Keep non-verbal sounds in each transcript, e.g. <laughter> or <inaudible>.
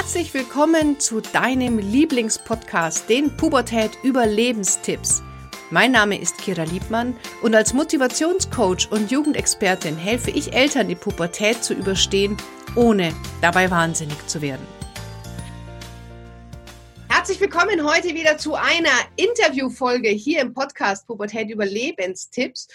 Herzlich willkommen zu deinem Lieblingspodcast, den Pubertät Überlebenstipps. Mein Name ist Kira Liebmann und als Motivationscoach und Jugendexpertin helfe ich Eltern, die Pubertät zu überstehen, ohne dabei wahnsinnig zu werden. Herzlich willkommen heute wieder zu einer Interviewfolge hier im Podcast Pubertät Überlebenstipps.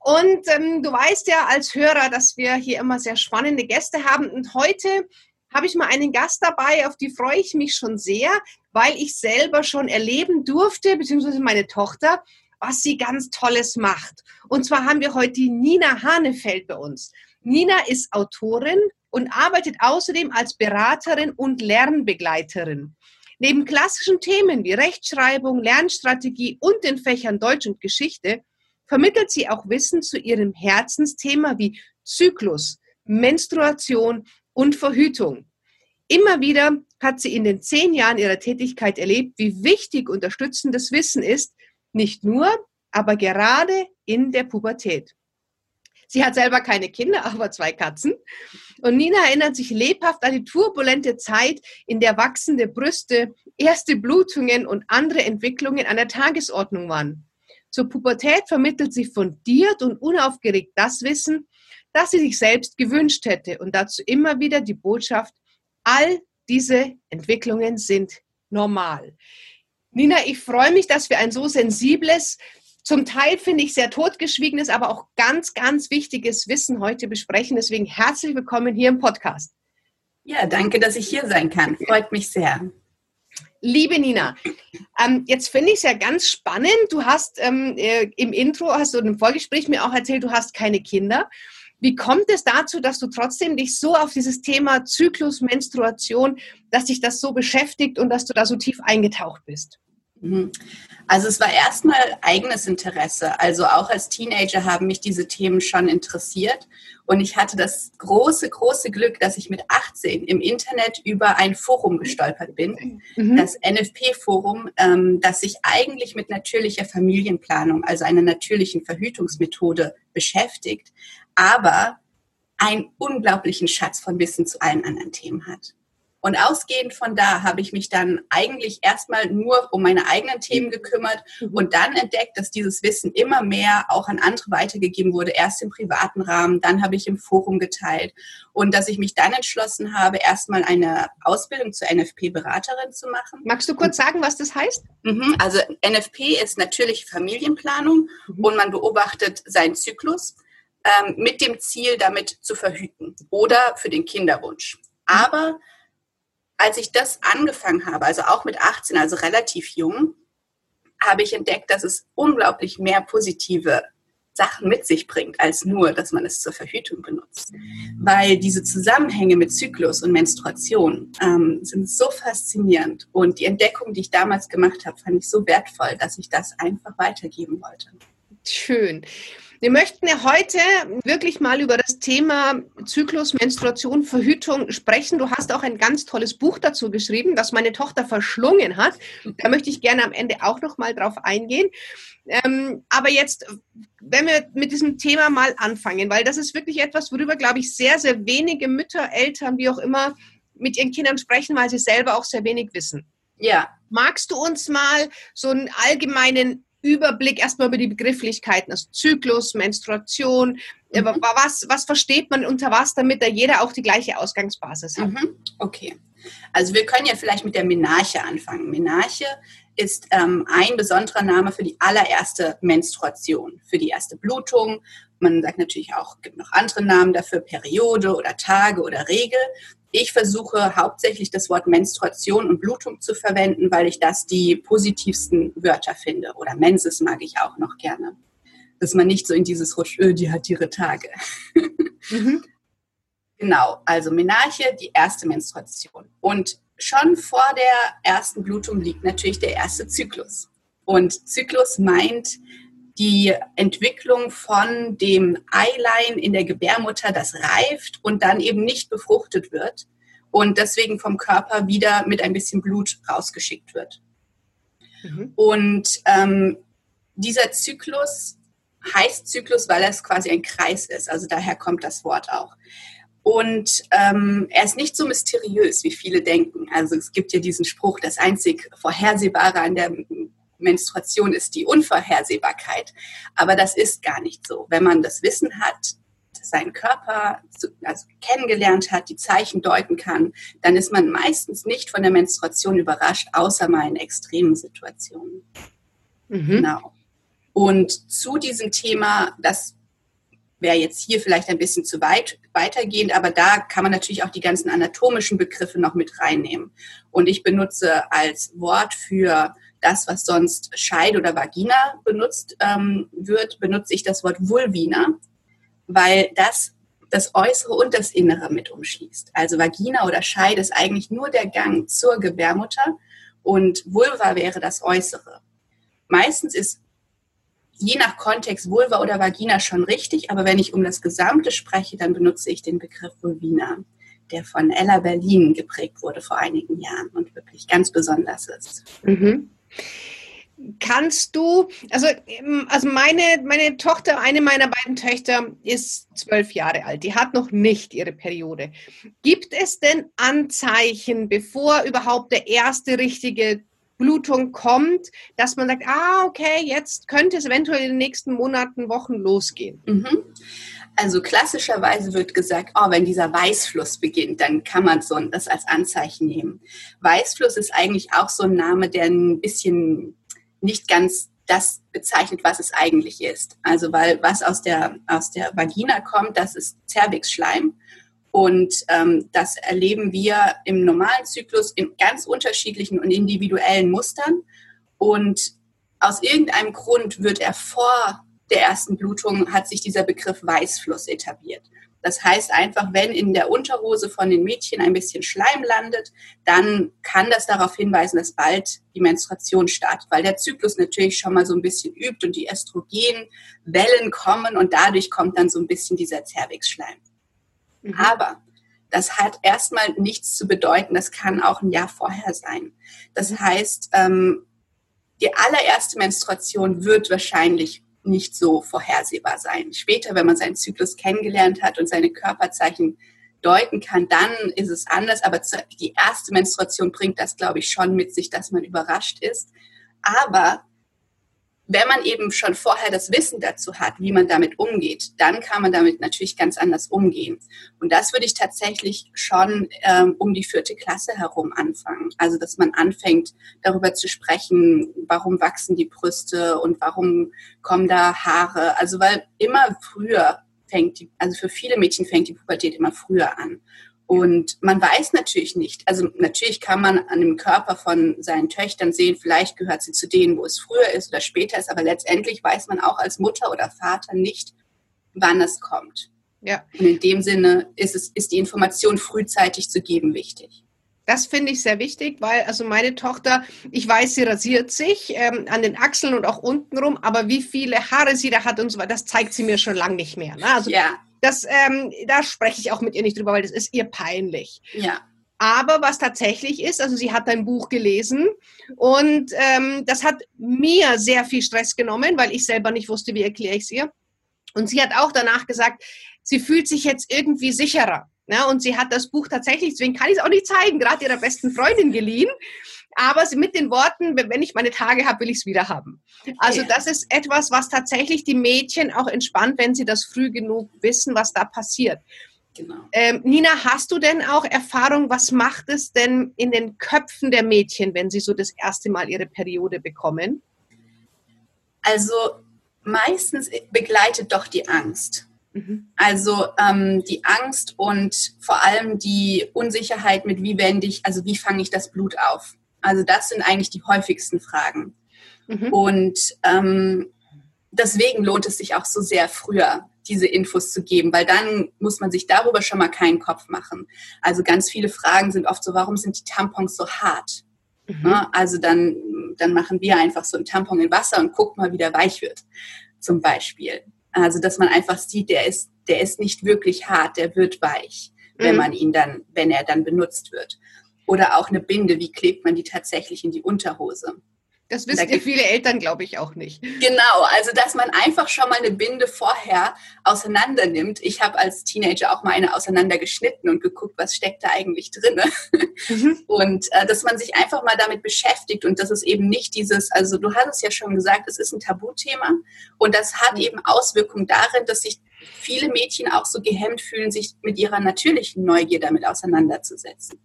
Und ähm, du weißt ja als Hörer, dass wir hier immer sehr spannende Gäste haben. Und heute habe ich mal einen Gast dabei, auf die freue ich mich schon sehr, weil ich selber schon erleben durfte, beziehungsweise meine Tochter, was sie ganz Tolles macht. Und zwar haben wir heute die Nina Hanefeld bei uns. Nina ist Autorin und arbeitet außerdem als Beraterin und Lernbegleiterin. Neben klassischen Themen wie Rechtschreibung, Lernstrategie und den Fächern Deutsch und Geschichte vermittelt sie auch Wissen zu ihrem Herzensthema wie Zyklus, Menstruation und Verhütung. Immer wieder hat sie in den zehn Jahren ihrer Tätigkeit erlebt, wie wichtig unterstützendes Wissen ist, nicht nur, aber gerade in der Pubertät. Sie hat selber keine Kinder, aber zwei Katzen. Und Nina erinnert sich lebhaft an die turbulente Zeit, in der wachsende Brüste, erste Blutungen und andere Entwicklungen an der Tagesordnung waren. Zur Pubertät vermittelt sie fundiert und unaufgeregt das Wissen, das sie sich selbst gewünscht hätte und dazu immer wieder die Botschaft, all diese Entwicklungen sind normal. Nina, ich freue mich, dass wir ein so sensibles, zum Teil finde ich sehr totgeschwiegenes, aber auch ganz, ganz wichtiges Wissen heute besprechen. Deswegen herzlich willkommen hier im Podcast. Ja, danke, dass ich hier sein kann. Freut mich sehr. Liebe Nina, ähm, jetzt finde ich es ja ganz spannend. Du hast ähm, äh, im Intro, hast du im Vorgespräch mir auch erzählt, du hast keine Kinder. Wie kommt es dazu, dass du trotzdem dich so auf dieses Thema Zyklus, Menstruation, dass dich das so beschäftigt und dass du da so tief eingetaucht bist? Mhm. Also es war erstmal eigenes Interesse. Also auch als Teenager haben mich diese Themen schon interessiert. Und ich hatte das große, große Glück, dass ich mit 18 im Internet über ein Forum gestolpert bin, mhm. das NFP-Forum, ähm, das sich eigentlich mit natürlicher Familienplanung, also einer natürlichen Verhütungsmethode beschäftigt, aber einen unglaublichen Schatz von Wissen zu allen anderen Themen hat. Und ausgehend von da habe ich mich dann eigentlich erstmal nur um meine eigenen Themen gekümmert mhm. und dann entdeckt, dass dieses Wissen immer mehr auch an andere weitergegeben wurde, erst im privaten Rahmen, dann habe ich im Forum geteilt und dass ich mich dann entschlossen habe, erstmal eine Ausbildung zur NFP-Beraterin zu machen. Magst du kurz sagen, was das heißt? Mhm, also NFP ist natürliche Familienplanung mhm. und man beobachtet seinen Zyklus ähm, mit dem Ziel, damit zu verhüten oder für den Kinderwunsch. Aber als ich das angefangen habe, also auch mit 18, also relativ jung, habe ich entdeckt, dass es unglaublich mehr positive Sachen mit sich bringt, als nur, dass man es zur Verhütung benutzt. Weil diese Zusammenhänge mit Zyklus und Menstruation ähm, sind so faszinierend und die Entdeckung, die ich damals gemacht habe, fand ich so wertvoll, dass ich das einfach weitergeben wollte. Schön. Wir möchten ja heute wirklich mal über das Thema Zyklus, Menstruation, Verhütung sprechen. Du hast auch ein ganz tolles Buch dazu geschrieben, das meine Tochter verschlungen hat. Da möchte ich gerne am Ende auch noch mal drauf eingehen. Ähm, aber jetzt, wenn wir mit diesem Thema mal anfangen, weil das ist wirklich etwas, worüber, glaube ich, sehr, sehr wenige Mütter, Eltern, wie auch immer, mit ihren Kindern sprechen, weil sie selber auch sehr wenig wissen. Ja. Magst du uns mal so einen allgemeinen Überblick erstmal über die Begrifflichkeiten, also Zyklus, Menstruation, äh, mhm. was, was versteht man unter was, damit da jeder auch die gleiche Ausgangsbasis hat. Mhm. Okay. Also wir können ja vielleicht mit der Menarche anfangen. Menarche ist ähm, ein besonderer Name für die allererste Menstruation, für die erste Blutung. Man sagt natürlich auch, gibt noch andere Namen dafür, Periode oder Tage oder Regel. Ich versuche hauptsächlich das Wort Menstruation und Blutung zu verwenden, weil ich das die positivsten Wörter finde. Oder Menses mag ich auch noch gerne. Dass man nicht so in dieses Rutsch, öh, die hat ihre Tage. <laughs> Mhm. Genau, also Menarche, die erste Menstruation. Und schon vor der ersten Blutung liegt natürlich der erste Zyklus. Und Zyklus meint die Entwicklung von dem Eilein in der Gebärmutter, das reift und dann eben nicht befruchtet wird und deswegen vom Körper wieder mit ein bisschen Blut rausgeschickt wird. Mhm. Und ähm, dieser Zyklus heißt Zyklus, weil es quasi ein Kreis ist. Also daher kommt das Wort auch. Und ähm, er ist nicht so mysteriös, wie viele denken. Also es gibt ja diesen Spruch, das einzig Vorhersehbare an der Menstruation ist die Unvorhersehbarkeit. Aber das ist gar nicht so. Wenn man das Wissen hat, seinen Körper also kennengelernt hat, die Zeichen deuten kann, dann ist man meistens nicht von der Menstruation überrascht, außer mal in extremen Situationen. Mhm. Genau. Und zu diesem Thema, das wäre jetzt hier vielleicht ein bisschen zu weit weitergehend, aber da kann man natürlich auch die ganzen anatomischen Begriffe noch mit reinnehmen. Und ich benutze als Wort für das, was sonst Scheid oder Vagina benutzt ähm, wird, benutze ich das Wort Vulvina, weil das das Äußere und das Innere mit umschließt. Also Vagina oder Scheid ist eigentlich nur der Gang zur Gebärmutter und Vulva wäre das Äußere. Meistens ist je nach Kontext Vulva oder Vagina schon richtig, aber wenn ich um das Gesamte spreche, dann benutze ich den Begriff Vulvina, der von Ella Berlin geprägt wurde vor einigen Jahren und wirklich ganz besonders ist. Mhm. Kannst du, also, also meine, meine Tochter, eine meiner beiden Töchter ist zwölf Jahre alt, die hat noch nicht ihre Periode. Gibt es denn Anzeichen, bevor überhaupt der erste richtige Blutung kommt, dass man sagt, ah, okay, jetzt könnte es eventuell in den nächsten Monaten, Wochen losgehen? Mhm. Also klassischerweise wird gesagt, oh, wenn dieser Weißfluss beginnt, dann kann man so das als Anzeichen nehmen. Weißfluss ist eigentlich auch so ein Name, der ein bisschen nicht ganz das bezeichnet, was es eigentlich ist. Also weil was aus der, aus der Vagina kommt, das ist Cervixschleim. Und ähm, das erleben wir im normalen Zyklus in ganz unterschiedlichen und individuellen Mustern. Und aus irgendeinem Grund wird er vor der ersten Blutung, hat sich dieser Begriff Weißfluss etabliert. Das heißt einfach, wenn in der Unterhose von den Mädchen ein bisschen Schleim landet, dann kann das darauf hinweisen, dass bald die Menstruation startet, weil der Zyklus natürlich schon mal so ein bisschen übt und die Östrogenwellen kommen und dadurch kommt dann so ein bisschen dieser Zervixschleim. Mhm. Aber das hat erstmal nichts zu bedeuten. Das kann auch ein Jahr vorher sein. Das mhm. heißt, ähm, die allererste Menstruation wird wahrscheinlich nicht so vorhersehbar sein. Später, wenn man seinen Zyklus kennengelernt hat und seine Körperzeichen deuten kann, dann ist es anders. Aber die erste Menstruation bringt das, glaube ich, schon mit sich, dass man überrascht ist. Aber wenn man eben schon vorher das Wissen dazu hat, wie man damit umgeht, dann kann man damit natürlich ganz anders umgehen. Und das würde ich tatsächlich schon ähm, um die vierte Klasse herum anfangen. Also, dass man anfängt, darüber zu sprechen, warum wachsen die Brüste und warum kommen da Haare. Also, weil immer früher fängt die, also für viele Mädchen fängt die Pubertät immer früher an. Und man weiß natürlich nicht, also natürlich kann man an dem Körper von seinen Töchtern sehen, vielleicht gehört sie zu denen, wo es früher ist oder später ist, aber letztendlich weiß man auch als Mutter oder Vater nicht, wann es kommt. Ja. Und in dem Sinne ist, es, ist die Information frühzeitig zu geben wichtig. Das finde ich sehr wichtig, weil also meine Tochter, ich weiß, sie rasiert sich ähm, an den Achseln und auch unten rum, aber wie viele Haare sie da hat und so weiter, das zeigt sie mir schon lange nicht mehr. Ne? Also ja das, ähm, da spreche ich auch mit ihr nicht drüber, weil das ist ihr peinlich. Ja. Aber was tatsächlich ist, also sie hat dein Buch gelesen und ähm, das hat mir sehr viel Stress genommen, weil ich selber nicht wusste, wie erkläre ich es ihr. Und sie hat auch danach gesagt, sie fühlt sich jetzt irgendwie sicherer. Ja, und sie hat das Buch tatsächlich, deswegen kann ich es auch nicht zeigen, gerade ihrer besten Freundin geliehen aber mit den Worten, wenn ich meine Tage habe, will ich es wieder haben. Also das ist etwas, was tatsächlich die Mädchen auch entspannt, wenn sie das früh genug wissen, was da passiert. Genau. Ähm, Nina, hast du denn auch Erfahrung, was macht es denn in den Köpfen der Mädchen, wenn sie so das erste Mal ihre Periode bekommen? Also meistens begleitet doch die Angst. Mhm. Also ähm, die Angst und vor allem die Unsicherheit mit, wie wende ich, also wie fange ich das Blut auf? Also das sind eigentlich die häufigsten Fragen. Mhm. Und ähm, deswegen lohnt es sich auch so sehr früher, diese Infos zu geben, weil dann muss man sich darüber schon mal keinen Kopf machen. Also ganz viele Fragen sind oft so, warum sind die Tampons so hart? Mhm. Also dann, dann machen wir einfach so einen Tampon in Wasser und gucken mal, wie der weich wird, zum Beispiel. Also dass man einfach sieht, der ist, der ist nicht wirklich hart, der wird weich, wenn mhm. man ihn dann, wenn er dann benutzt wird. Oder auch eine Binde, wie klebt man die tatsächlich in die Unterhose? Das wissen ja viele Eltern, glaube ich, auch nicht. Genau, also dass man einfach schon mal eine Binde vorher auseinander nimmt. Ich habe als Teenager auch mal eine auseinandergeschnitten und geguckt, was steckt da eigentlich drin. Mhm. Und äh, dass man sich einfach mal damit beschäftigt und dass es eben nicht dieses, also du hast es ja schon gesagt, es ist ein Tabuthema und das hat mhm. eben Auswirkungen darin, dass sich viele Mädchen auch so gehemmt fühlen, sich mit ihrer natürlichen Neugier damit auseinanderzusetzen.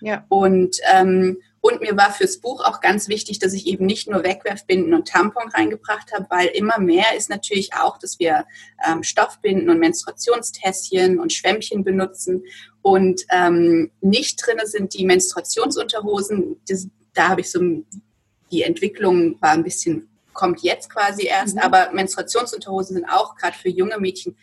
Ja. Und ähm, und mir war fürs Buch auch ganz wichtig, dass ich eben nicht nur Wegwerfbinden und Tampon reingebracht habe, weil immer mehr ist natürlich auch, dass wir ähm, Stoffbinden und Menstruationstässchen und Schwämmchen benutzen. Und ähm, nicht drin sind die Menstruationsunterhosen. Das, da habe ich so, die Entwicklung war ein bisschen, kommt jetzt quasi erst, mhm. aber Menstruationsunterhosen sind auch gerade für junge Mädchen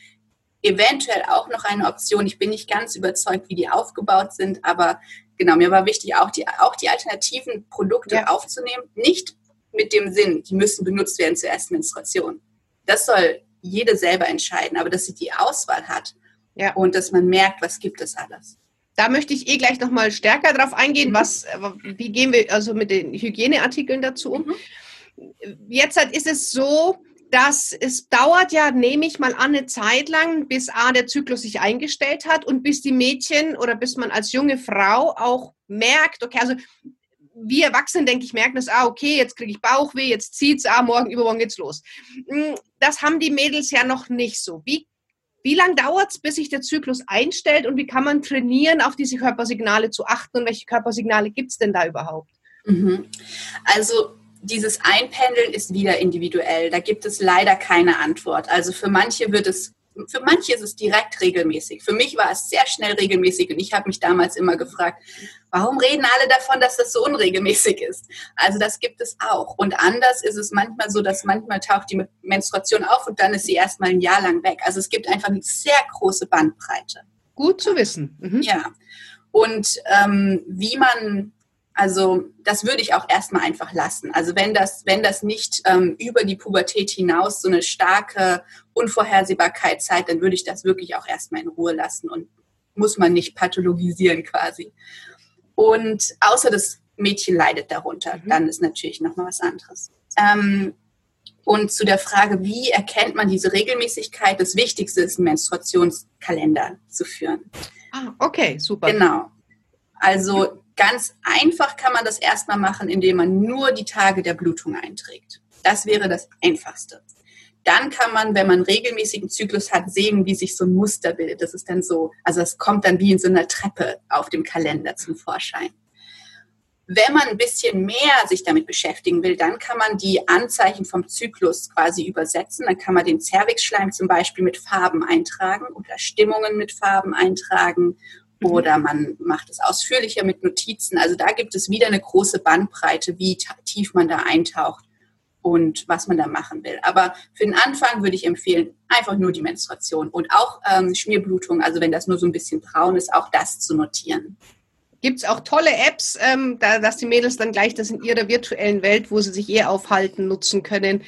eventuell auch noch eine Option. Ich bin nicht ganz überzeugt, wie die aufgebaut sind, aber genau, mir war wichtig, auch die, auch die alternativen Produkte ja. aufzunehmen. Nicht mit dem Sinn, die müssen benutzt werden zur ersten Menstruation. Das soll jede selber entscheiden, aber dass sie die Auswahl hat ja. und dass man merkt, was gibt es alles. Da möchte ich eh gleich nochmal stärker drauf eingehen, mhm. was, wie gehen wir also mit den Hygieneartikeln dazu um. Mhm. Jetzt ist es so, dass es dauert ja, nehme ich mal an, eine Zeit lang, bis A, der Zyklus sich eingestellt hat und bis die Mädchen oder bis man als junge Frau auch merkt, okay, also wir Erwachsenen, denke ich, merken das, ah, okay, jetzt kriege ich Bauchweh, jetzt zieht es, ah, morgen, übermorgen geht's los. Hm, das haben die Mädels ja noch nicht so. Wie, wie lange es, bis sich der Zyklus einstellt und wie kann man trainieren, auf diese Körpersignale zu achten und welche Körpersignale gibt es denn da überhaupt? Mhm. Also dieses Einpendeln ist wieder individuell. Da gibt es leider keine Antwort. Also für manche wird es, für manche ist es direkt regelmäßig. Für mich war es sehr schnell regelmäßig und ich habe mich damals immer gefragt, warum reden alle davon, dass das so unregelmäßig ist? Also das gibt es auch. Und anders ist es manchmal so, dass manchmal taucht die Menstruation auf und dann ist sie erstmal ein Jahr lang weg. Also es gibt einfach eine sehr große Bandbreite. Gut zu wissen. Mhm. Ja. Und ähm, wie man also das würde ich auch erstmal einfach lassen. Also wenn das, wenn das nicht ähm, über die Pubertät hinaus so eine starke Unvorhersehbarkeit zeigt, dann würde ich das wirklich auch erstmal in Ruhe lassen und muss man nicht pathologisieren quasi. Und außer das Mädchen leidet darunter, mhm. dann ist natürlich nochmal was anderes. Ähm, und zu der Frage, wie erkennt man diese Regelmäßigkeit? Das Wichtigste ist, einen Menstruationskalender zu führen. Ah, okay, super. Genau. Also Ganz einfach kann man das erstmal machen, indem man nur die Tage der Blutung einträgt. Das wäre das Einfachste. Dann kann man, wenn man regelmäßigen Zyklus hat, sehen, wie sich so ein Muster bildet. Das ist dann so, also es kommt dann wie in so einer Treppe auf dem Kalender zum Vorschein. Wenn man ein bisschen mehr sich damit beschäftigen will, dann kann man die Anzeichen vom Zyklus quasi übersetzen. Dann kann man den Cervixschleim zum Beispiel mit Farben eintragen oder Stimmungen mit Farben eintragen. Oder man macht es ausführlicher mit Notizen. Also da gibt es wieder eine große Bandbreite, wie tief man da eintaucht und was man da machen will. Aber für den Anfang würde ich empfehlen, einfach nur die Menstruation und auch ähm, Schmierblutung, also wenn das nur so ein bisschen braun ist, auch das zu notieren. Gibt es auch tolle Apps, ähm, da, dass die Mädels dann gleich das in ihrer virtuellen Welt, wo sie sich eher aufhalten, nutzen können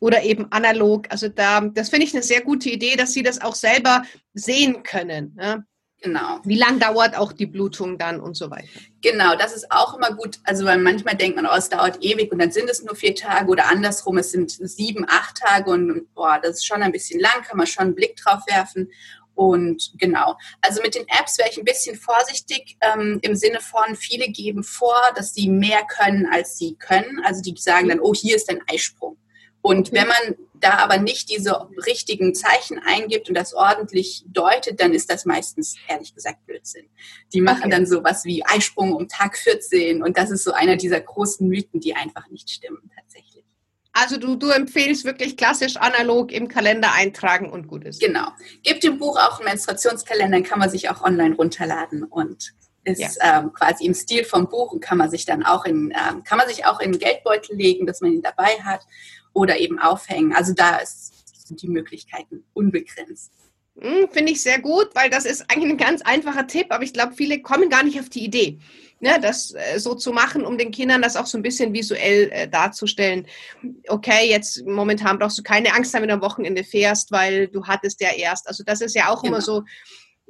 oder eben analog. Also da, das finde ich eine sehr gute Idee, dass sie das auch selber sehen können. Ja? Genau. Wie lange dauert auch die Blutung dann und so weiter? Genau, das ist auch immer gut. Also weil manchmal denkt man, oh, es dauert ewig und dann sind es nur vier Tage oder andersrum, es sind sieben, acht Tage und boah, das ist schon ein bisschen lang, kann man schon einen Blick drauf werfen. Und genau, also mit den Apps wäre ich ein bisschen vorsichtig ähm, im Sinne von, viele geben vor, dass sie mehr können, als sie können. Also die sagen dann, oh, hier ist ein Eisprung. Und wenn man da aber nicht diese richtigen Zeichen eingibt und das ordentlich deutet, dann ist das meistens, ehrlich gesagt, Blödsinn. Die machen okay. dann sowas wie Eisprung um Tag 14 und das ist so einer dieser großen Mythen, die einfach nicht stimmen tatsächlich. Also du, du empfehlst wirklich klassisch analog im Kalender eintragen und gut ist. Genau. Gibt dem Buch auch einen Menstruationskalender, dann kann man sich auch online runterladen und ist ja. ähm, quasi im Stil vom Buch und kann man sich dann auch in, ähm, kann man sich auch in Geldbeutel legen, dass man ihn dabei hat oder eben aufhängen. Also da ist, sind die Möglichkeiten unbegrenzt. Hm, finde ich sehr gut, weil das ist eigentlich ein ganz einfacher Tipp, aber ich glaube, viele kommen gar nicht auf die Idee, ne, das äh, so zu machen, um den Kindern das auch so ein bisschen visuell äh, darzustellen. Okay, jetzt momentan brauchst du keine Angst haben, wenn du am Wochenende fährst, weil du hattest ja erst. Also das ist ja auch genau. immer so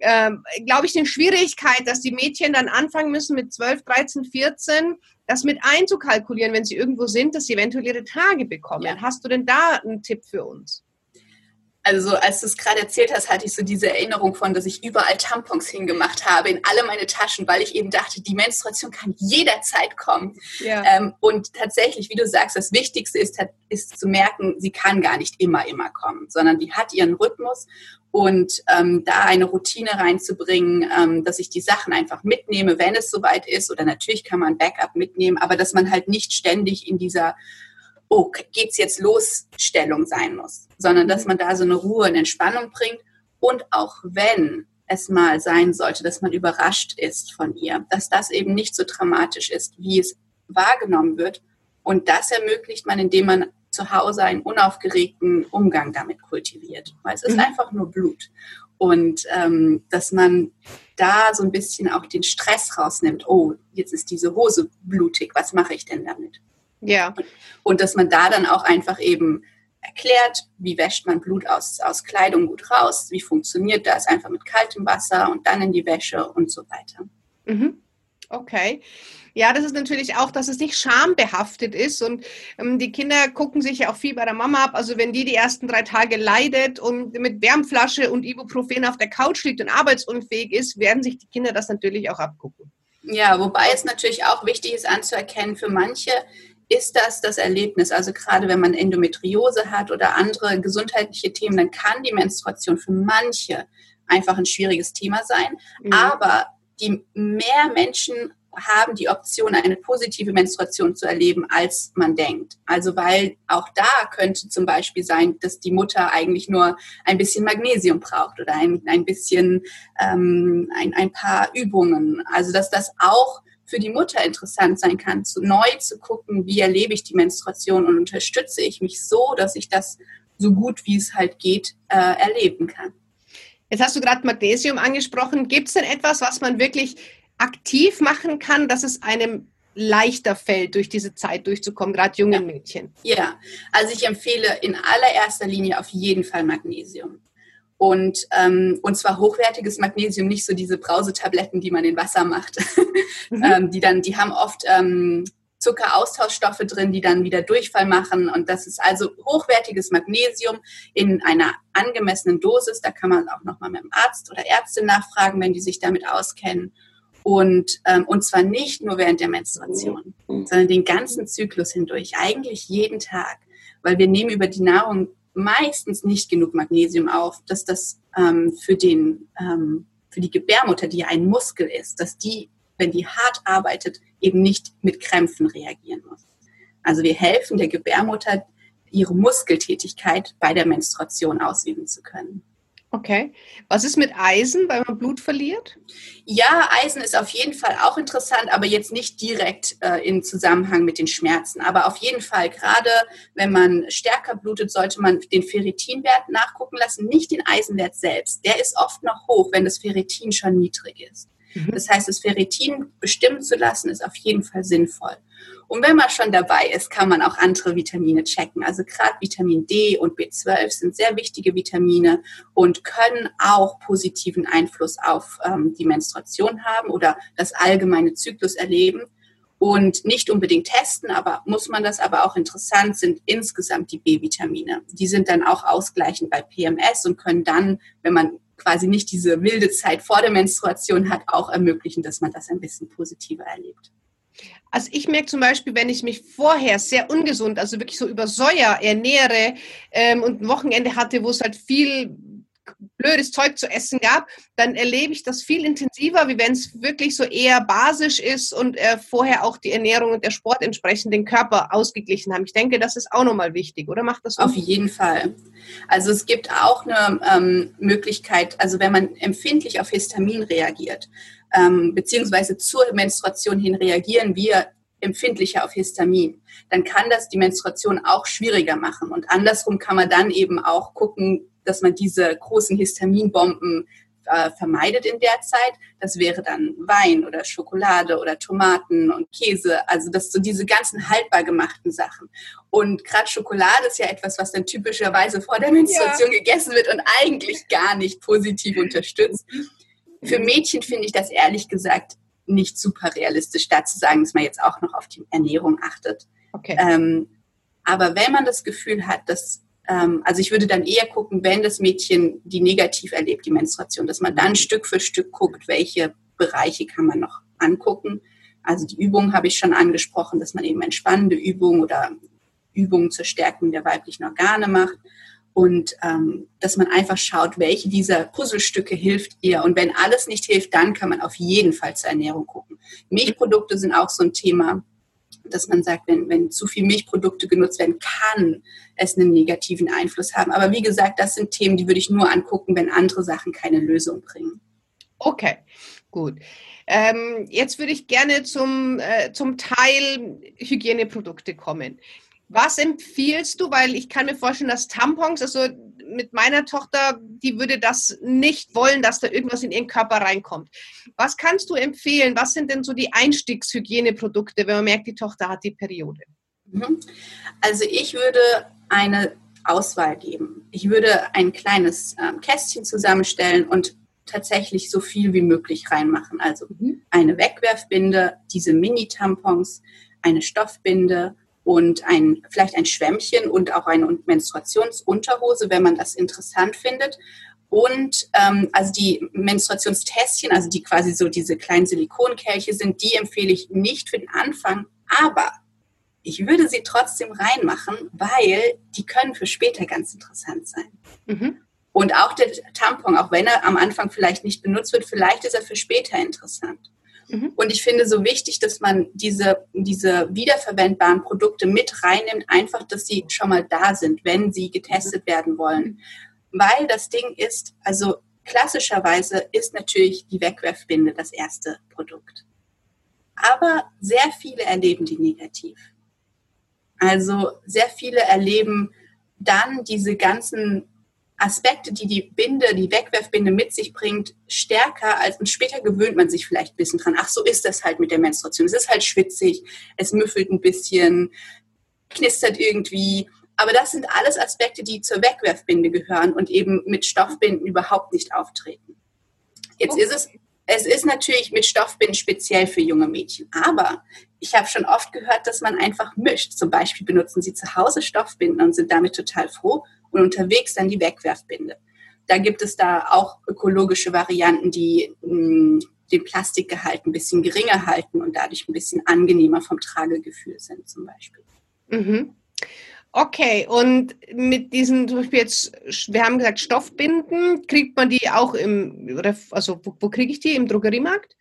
ähm, glaube ich, eine Schwierigkeit, dass die Mädchen dann anfangen müssen mit 12, 13, 14, das mit einzukalkulieren, wenn sie irgendwo sind, dass sie eventuell ihre Tage bekommen. Ja. Hast du denn da einen Tipp für uns? Also als du es gerade erzählt hast, hatte ich so diese Erinnerung von, dass ich überall Tampons hingemacht habe in alle meine Taschen, weil ich eben dachte, die Menstruation kann jederzeit kommen. Ja. Ähm, und tatsächlich, wie du sagst, das Wichtigste ist, ist zu merken, sie kann gar nicht immer, immer kommen, sondern die hat ihren Rhythmus und ähm, da eine Routine reinzubringen, ähm, dass ich die Sachen einfach mitnehme, wenn es soweit ist. Oder natürlich kann man Backup mitnehmen, aber dass man halt nicht ständig in dieser oh, geht's jetzt los, Stellung sein muss, sondern dass man da so eine Ruhe und Entspannung bringt und auch wenn es mal sein sollte, dass man überrascht ist von ihr, dass das eben nicht so dramatisch ist, wie es wahrgenommen wird. Und das ermöglicht man, indem man zu Hause einen unaufgeregten Umgang damit kultiviert, weil es ist mhm. einfach nur Blut. Und ähm, dass man da so ein bisschen auch den Stress rausnimmt. Oh, jetzt ist diese Hose blutig, was mache ich denn damit? Ja. Und dass man da dann auch einfach eben erklärt, wie wäscht man Blut aus, aus Kleidung gut raus, wie funktioniert das, einfach mit kaltem Wasser und dann in die Wäsche und so weiter. Mhm. Okay. Ja, das ist natürlich auch, dass es nicht schambehaftet ist und ähm, die Kinder gucken sich ja auch viel bei der Mama ab. Also wenn die die ersten drei Tage leidet und mit Wärmflasche und Ibuprofen auf der Couch liegt und arbeitsunfähig ist, werden sich die Kinder das natürlich auch abgucken. Ja, wobei es natürlich auch wichtig ist anzuerkennen, für manche ist das das Erlebnis. Also gerade wenn man Endometriose hat oder andere gesundheitliche Themen, dann kann die Menstruation für manche einfach ein schwieriges Thema sein. Mhm. Aber die mehr Menschen haben die Option, eine positive Menstruation zu erleben, als man denkt. Also weil auch da könnte zum Beispiel sein, dass die Mutter eigentlich nur ein bisschen Magnesium braucht oder ein, ein bisschen ähm, ein, ein paar Übungen. Also dass das auch für die Mutter interessant sein kann, zu, neu zu gucken, wie erlebe ich die Menstruation und unterstütze ich mich so, dass ich das so gut wie es halt geht äh, erleben kann. Jetzt hast du gerade Magnesium angesprochen. Gibt es denn etwas, was man wirklich aktiv machen kann, dass es einem leichter fällt, durch diese Zeit durchzukommen, gerade jungen ja. Mädchen? Ja, also ich empfehle in allererster Linie auf jeden Fall Magnesium. Und, ähm, und zwar hochwertiges Magnesium, nicht so diese Brausetabletten, die man in Wasser macht. Mhm. <laughs> ähm, die dann, die haben oft ähm, Zuckeraustauschstoffe drin, die dann wieder Durchfall machen. Und das ist also hochwertiges Magnesium in einer angemessenen Dosis. Da kann man auch nochmal mit dem Arzt oder Ärztin nachfragen, wenn die sich damit auskennen. Und, ähm, und zwar nicht nur während der Menstruation, mhm. sondern den ganzen Zyklus hindurch, eigentlich jeden Tag. Weil wir nehmen über die Nahrung meistens nicht genug Magnesium auf, dass das ähm, für, den, ähm, für die Gebärmutter, die ja ein Muskel ist, dass die, wenn die hart arbeitet, eben nicht mit Krämpfen reagieren muss. Also wir helfen der Gebärmutter, ihre Muskeltätigkeit bei der Menstruation ausüben zu können. Okay. Was ist mit Eisen, weil man Blut verliert? Ja, Eisen ist auf jeden Fall auch interessant, aber jetzt nicht direkt äh, im Zusammenhang mit den Schmerzen. Aber auf jeden Fall, gerade wenn man stärker blutet, sollte man den Ferritinwert nachgucken lassen, nicht den Eisenwert selbst. Der ist oft noch hoch, wenn das Ferritin schon niedrig ist. Mhm. Das heißt, das Ferritin bestimmen zu lassen, ist auf jeden Fall sinnvoll. Und wenn man schon dabei ist, kann man auch andere Vitamine checken. Also gerade Vitamin D und B12 sind sehr wichtige Vitamine und können auch positiven Einfluss auf ähm, die Menstruation haben oder das allgemeine Zyklus erleben. Und nicht unbedingt testen, aber muss man das aber auch interessant sind insgesamt die B-Vitamine. Die sind dann auch ausgleichend bei PMS und können dann, wenn man quasi nicht diese wilde Zeit vor der Menstruation hat, auch ermöglichen, dass man das ein bisschen positiver erlebt. Also ich merke zum Beispiel, wenn ich mich vorher sehr ungesund, also wirklich so über Säuer ernähre ähm, und ein Wochenende hatte, wo es halt viel blödes Zeug zu essen gab, dann erlebe ich das viel intensiver, wie wenn es wirklich so eher basisch ist und äh, vorher auch die Ernährung und der Sport entsprechend den Körper ausgeglichen haben. Ich denke, das ist auch nochmal wichtig, oder macht das? Auf jeden Fall. Also es gibt auch eine ähm, Möglichkeit, also wenn man empfindlich auf Histamin reagiert, ähm, beziehungsweise zur Menstruation hin reagieren wir empfindlicher auf Histamin, dann kann das die Menstruation auch schwieriger machen. Und andersrum kann man dann eben auch gucken, dass man diese großen Histaminbomben äh, vermeidet in der Zeit. Das wäre dann Wein oder Schokolade oder Tomaten und Käse. Also das so diese ganzen haltbar gemachten Sachen. Und gerade Schokolade ist ja etwas, was dann typischerweise vor der Menstruation ja. gegessen wird und eigentlich gar nicht positiv <laughs> unterstützt. Für Mädchen finde ich das ehrlich gesagt nicht super realistisch, da zu sagen, dass man jetzt auch noch auf die Ernährung achtet. Okay. Ähm, aber wenn man das Gefühl hat, dass, also ich würde dann eher gucken, wenn das Mädchen die negativ erlebt, die Menstruation, dass man dann Stück für Stück guckt, welche Bereiche kann man noch angucken. Also die Übungen habe ich schon angesprochen, dass man eben entspannende Übungen oder Übungen zur Stärkung der weiblichen Organe macht und ähm, dass man einfach schaut, welche dieser Puzzlestücke hilft ihr. Und wenn alles nicht hilft, dann kann man auf jeden Fall zur Ernährung gucken. Milchprodukte sind auch so ein Thema, dass man sagt, wenn, wenn zu viel Milchprodukte genutzt werden, kann es einen negativen Einfluss haben. Aber wie gesagt, das sind Themen, die würde ich nur angucken, wenn andere Sachen keine Lösung bringen. Okay, gut. Ähm, jetzt würde ich gerne zum, äh, zum Teil Hygieneprodukte kommen. Was empfiehlst du? Weil ich kann mir vorstellen, dass Tampons, also mit meiner Tochter, die würde das nicht wollen, dass da irgendwas in ihren Körper reinkommt. Was kannst du empfehlen? Was sind denn so die Einstiegshygieneprodukte, wenn man merkt, die Tochter hat die Periode? Mhm. Also ich würde eine Auswahl geben. Ich würde ein kleines ähm, Kästchen zusammenstellen und tatsächlich so viel wie möglich reinmachen. Also mhm. eine Wegwerfbinde, diese Mini-Tampons, eine Stoffbinde und ein, vielleicht ein Schwämmchen und auch eine Menstruationsunterhose, wenn man das interessant findet. Und ähm, also die Menstruationstässchen, also die quasi so diese kleinen Silikonkelche sind, die empfehle ich nicht für den Anfang, aber ich würde sie trotzdem reinmachen, weil die können für später ganz interessant sein. Mhm. Und auch der Tampon, auch wenn er am Anfang vielleicht nicht benutzt wird, vielleicht ist er für später interessant. Mhm. Und ich finde so wichtig, dass man diese, diese wiederverwendbaren Produkte mit reinnimmt, einfach, dass sie schon mal da sind, wenn sie getestet werden wollen. Weil das Ding ist, also klassischerweise ist natürlich die Wegwerfbinde das erste Produkt. Aber sehr viele erleben die negativ. Also sehr viele erleben dann diese ganzen Aspekte, die die Binde, die Wegwerfbinde mit sich bringt, stärker als und später gewöhnt man sich vielleicht ein bisschen dran. Ach, so ist das halt mit der Menstruation. Es ist halt schwitzig, es müffelt ein bisschen, knistert irgendwie. Aber das sind alles Aspekte, die zur Wegwerfbinde gehören und eben mit Stoffbinden überhaupt nicht auftreten. Jetzt okay. ist es, es ist natürlich mit Stoffbinden speziell für junge Mädchen. Aber ich habe schon oft gehört, dass man einfach mischt. Zum Beispiel benutzen sie zu Hause Stoffbinden und sind damit total froh und unterwegs dann die Wegwerfbinde. Da gibt es da auch ökologische Varianten, die mh, hm, den Plastikgehalt ein bisschen geringer halten und dadurch ein bisschen angenehmer vom Tragegefühl sind zum Beispiel. Mhm. Okay, und mit diesen, zum Beispiel jetzt, wir haben gesagt Stoffbinden, kriegt man die auch im, also wo, wo kriege ich die? Im Drogeriemarkt?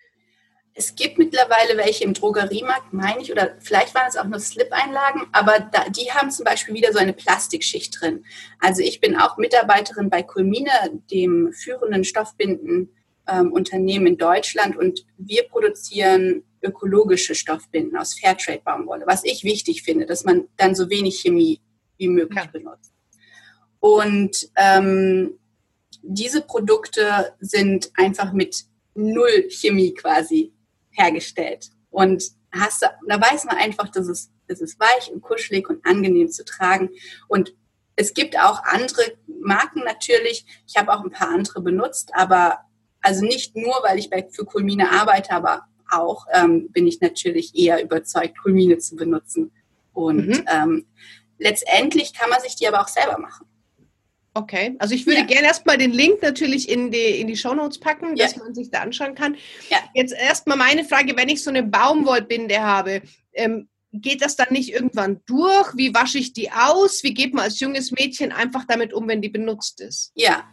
Es gibt mittlerweile welche im Drogeriemarkt, meine ich, oder vielleicht waren es auch nur Slip-Einlagen, aber da, die haben zum Beispiel wieder so eine Plastikschicht drin. Also ich bin auch Mitarbeiterin bei Culmine, dem führenden Stoffbindenunternehmen ähm, in Deutschland und wir produzieren ökologische Stoffbinden aus Fairtrade-Baumwolle, was ich wichtig finde, dass man dann so wenig Chemie wie möglich ja. benutzt. Und ähm, diese Produkte sind einfach mit null Chemie quasi hergestellt. Und hast, da weiß man einfach, dass es, es ist weich und kuschelig und angenehm zu tragen. Und es gibt auch andere Marken natürlich. Ich habe auch ein paar andere benutzt, aber also nicht nur, weil ich bei, für Kulmine arbeite, aber auch ähm, bin ich natürlich eher überzeugt, Kulmine zu benutzen. Und mhm. ähm, letztendlich kann man sich die aber auch selber machen. Okay, also ich würde ja. gerne erstmal den Link natürlich in die, in die Shownotes packen, dass ja. man sich da anschauen kann. Ja. Jetzt erstmal meine Frage, wenn ich so eine Baumwollbinde habe, ähm, geht das dann nicht irgendwann durch? Wie wasche ich die aus? Wie geht man als junges Mädchen einfach damit um, wenn die benutzt ist? Ja,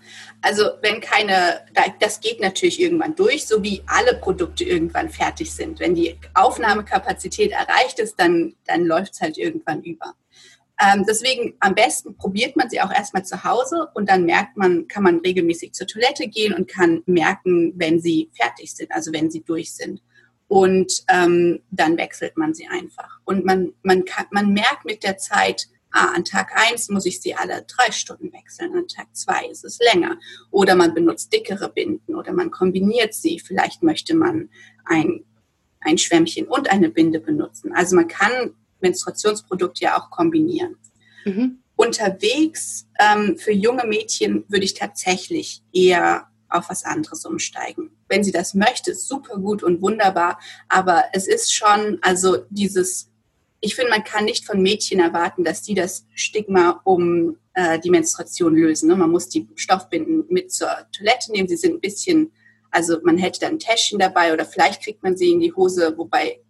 also wenn keine, das geht natürlich irgendwann durch, so wie alle Produkte irgendwann fertig sind. Wenn die Aufnahmekapazität erreicht ist, dann, dann läuft es halt irgendwann über. Ähm, deswegen am besten probiert man sie auch erstmal zu Hause und dann merkt man, kann man regelmäßig zur Toilette gehen und kann merken, wenn sie fertig sind, also wenn sie durch sind. Und ähm, dann wechselt man sie einfach. Und man, man, kann, man merkt mit der Zeit, ah, an Tag eins muss ich sie alle drei Stunden wechseln, an Tag zwei ist es länger. Oder man benutzt dickere Binden oder man kombiniert sie. Vielleicht möchte man ein, ein Schwämmchen und eine Binde benutzen. Also man kann Menstruationsprodukt ja auch kombinieren. Mhm. Unterwegs ähm, für junge Mädchen würde ich tatsächlich eher auf was anderes umsteigen. Wenn sie das möchte, ist super gut und wunderbar, aber es ist schon, also dieses, ich finde, man kann nicht von Mädchen erwarten, dass die das Stigma um äh, die Menstruation lösen. Ne? Man muss die Stoffbinden mit zur Toilette nehmen, sie sind ein bisschen, also man hätte dann ein Täschchen dabei oder vielleicht kriegt man sie in die Hose, wobei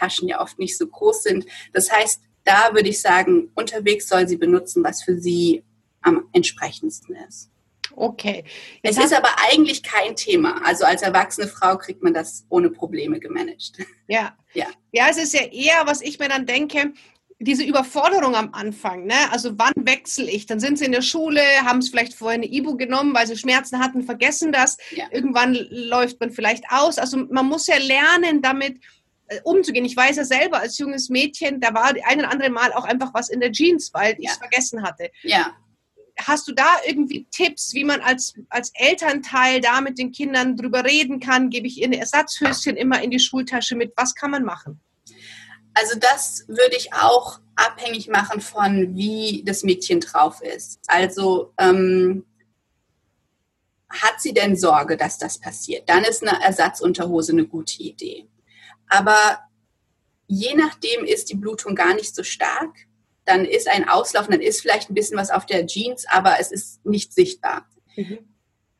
Taschen ja oft nicht so groß sind. Das heißt, da würde ich sagen, unterwegs soll sie benutzen, was für sie am entsprechendsten ist. Okay. Jetzt es ist aber eigentlich kein Thema. Also als erwachsene Frau kriegt man das ohne Probleme gemanagt. Ja. <laughs> Ja, ja es ist ja eher, was ich mir dann denke, diese Überforderung am Anfang, ne? Also wann wechsle ich? Dann sind sie in der Schule, haben es vielleicht vorher eine Ibu genommen, weil sie Schmerzen hatten, vergessen das. Ja. Irgendwann läuft man vielleicht aus. Also man muss ja lernen, damit umzugehen. Ich weiß ja selber als junges Mädchen, da war ein oder andere Mal auch einfach was in der Jeans, weil ich es vergessen hatte. Ja hast du da irgendwie Tipps, wie man als, als Elternteil da mit den Kindern drüber reden kann? Gebe ich ihr ein Ersatzhöschen immer in die Schultasche mit? Was kann man machen? Also das würde ich auch abhängig machen von, wie das Mädchen drauf ist. Also ähm, hat sie denn Sorge, dass das passiert? Dann ist eine Ersatzunterhose eine gute Idee. Aber je nachdem ist die Blutung gar nicht so stark dann ist ein Auslaufen, dann ist vielleicht ein bisschen was auf der Jeans, aber es ist nicht sichtbar. Mhm.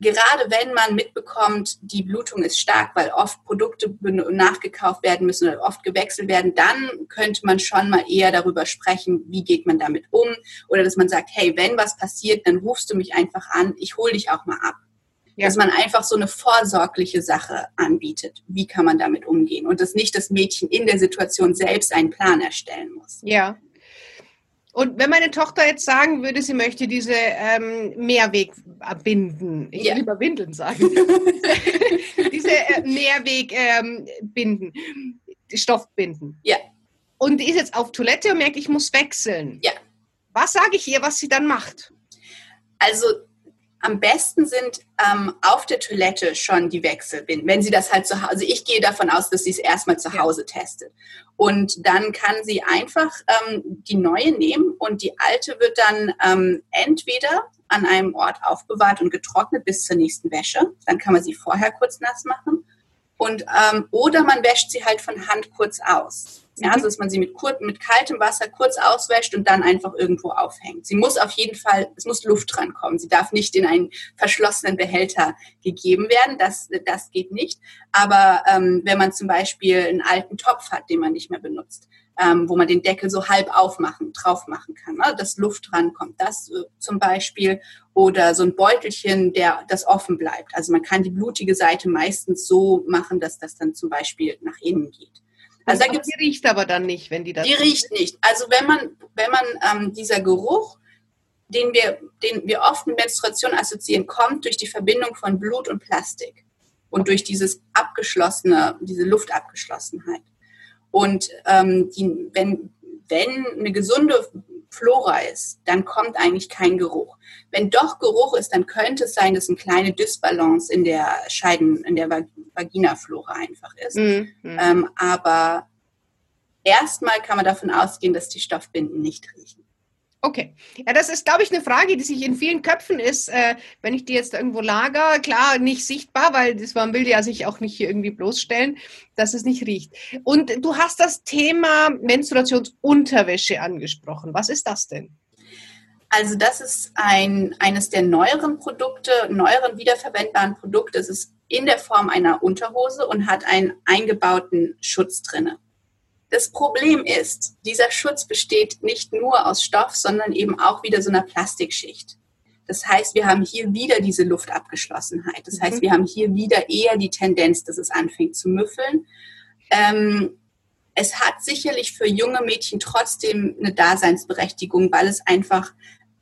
Gerade wenn man mitbekommt, die Blutung ist stark, weil oft Produkte nachgekauft werden müssen oder oft gewechselt werden, dann könnte man schon mal eher darüber sprechen, wie geht man damit um. Oder dass man sagt, hey, wenn was passiert, dann rufst du mich einfach an, ich hole dich auch mal ab. Ja. Dass man einfach so eine vorsorgliche Sache anbietet. Wie kann man damit umgehen? Und dass nicht das Mädchen in der Situation selbst einen Plan erstellen muss. Ja, und wenn meine Tochter jetzt sagen würde, sie möchte diese ähm, Mehrweg binden, ich ja. will lieber Windeln sagen, <laughs> diese äh, Mehrweg ähm, binden, Stoff binden. Ja. Und die ist jetzt auf Toilette und merkt, ich muss wechseln. Ja. Was sage ich ihr, was sie dann macht? Also am besten sind ähm, auf der Toilette schon die Wechselbinden, wenn sie das halt zu Hause, also ich gehe davon aus, dass sie es erstmal zu Hause ja. testet. Und dann kann sie einfach ähm, die neue nehmen und die alte wird dann ähm, entweder an einem Ort aufbewahrt und getrocknet bis zur nächsten Wäsche. Dann kann man sie vorher kurz nass machen. Und, ähm, oder man wäscht sie halt von Hand kurz aus. Ja, mhm. also dass man sie mit, mit kaltem Wasser kurz auswäscht und dann einfach irgendwo aufhängt. Sie muss auf jeden Fall, es muss Luft dran kommen. Sie darf nicht in einen verschlossenen Behälter gegeben werden. Das, das geht nicht. Aber ähm, wenn man zum Beispiel einen alten Topf hat, den man nicht mehr benutzt, ähm, wo man den Deckel so halb aufmachen, drauf machen kann, ne? dass Luft drankommt. Das äh, zum Beispiel. Oder so ein Beutelchen, der das offen bleibt. Also man kann die blutige Seite meistens so machen, dass das dann zum Beispiel nach innen geht. Also da gibt's, die riecht aber dann nicht, wenn die das. Die riecht nicht. Also wenn man, wenn man ähm, dieser Geruch, den wir, den wir oft mit Menstruation assoziieren, kommt durch die Verbindung von Blut und Plastik und durch dieses abgeschlossene, diese Luftabgeschlossenheit. Und ähm, die, wenn, wenn eine gesunde Flora ist, dann kommt eigentlich kein Geruch. Wenn doch Geruch ist, dann könnte es sein, dass eine kleine Dysbalance in der Scheiden, in der Vaginaflora einfach ist. Mhm. Ähm, aber erstmal kann man davon ausgehen, dass die Stoffbinden nicht riechen. Okay. Ja, das ist, glaube ich, eine Frage, die sich in vielen Köpfen ist, äh, wenn ich die jetzt irgendwo lager. Klar, nicht sichtbar, weil das, man will ja sich auch nicht hier irgendwie bloßstellen, dass es nicht riecht. Und du hast das Thema Menstruationsunterwäsche angesprochen. Was ist das denn? Also das ist ein, eines der neueren Produkte, neueren wiederverwendbaren Produkte. Es ist in der Form einer Unterhose und hat einen eingebauten Schutz drinne. Das Problem ist, dieser Schutz besteht nicht nur aus Stoff, sondern eben auch wieder so einer Plastikschicht. Das heißt, wir haben hier wieder diese Luftabgeschlossenheit. Das heißt, mhm. wir haben hier wieder eher die Tendenz, dass es anfängt zu müffeln. Ähm, es hat sicherlich für junge Mädchen trotzdem eine Daseinsberechtigung, weil es einfach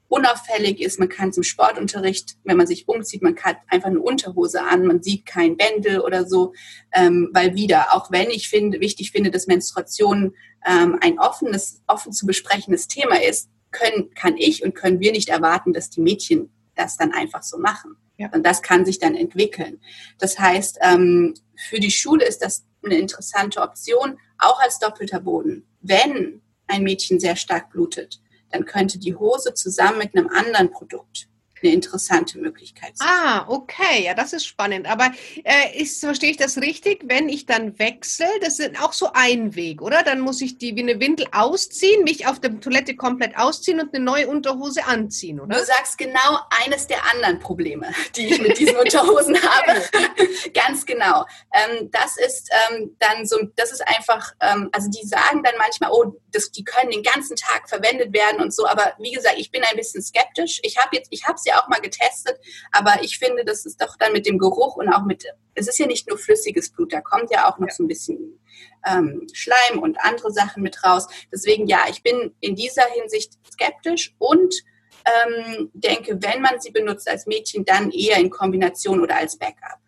unauffällig ist. Man kann zum Sportunterricht, wenn man sich umzieht, man hat einfach eine Unterhose an, man sieht kein Bändel oder so, ähm, weil wieder, auch wenn ich finde, wichtig finde, dass Menstruation ähm, ein offenes, offen zu besprechendes Thema ist, können, kann ich und können wir nicht erwarten, dass die Mädchen das dann einfach so machen. Ja. Und das kann sich dann entwickeln. Das heißt, ähm, für die Schule ist das eine interessante Option, auch als doppelter Boden. Wenn ein Mädchen sehr stark blutet, dann könnte die Hose zusammen mit einem anderen Produkt eine interessante Möglichkeit sein. Ah, okay, ja, das ist spannend. Aber äh, ist, verstehe ich das richtig? Wenn ich dann wechsle, das ist auch so ein Weg, oder? Dann muss ich die wie eine Windel ausziehen, mich auf der Toilette komplett ausziehen und eine neue Unterhose anziehen, oder? Du sagst genau eines der anderen Probleme, die ich mit diesen Unterhosen <laughs> habe. <laughs> Ganz genau. Ähm, das ist ähm, dann so, das ist einfach, ähm, also die sagen dann manchmal, oh, das, die können den ganzen Tag verwendet werden und so, aber wie gesagt, ich bin ein bisschen skeptisch. Ich habe jetzt, ich habe sie auch mal getestet, aber ich finde, das ist doch dann mit dem Geruch und auch mit, es ist ja nicht nur flüssiges Blut, da kommt ja auch noch ja. so ein bisschen ähm, Schleim und andere Sachen mit raus. Deswegen ja, ich bin in dieser Hinsicht skeptisch und ähm, denke, wenn man sie benutzt als Mädchen, dann eher in Kombination oder als Backup.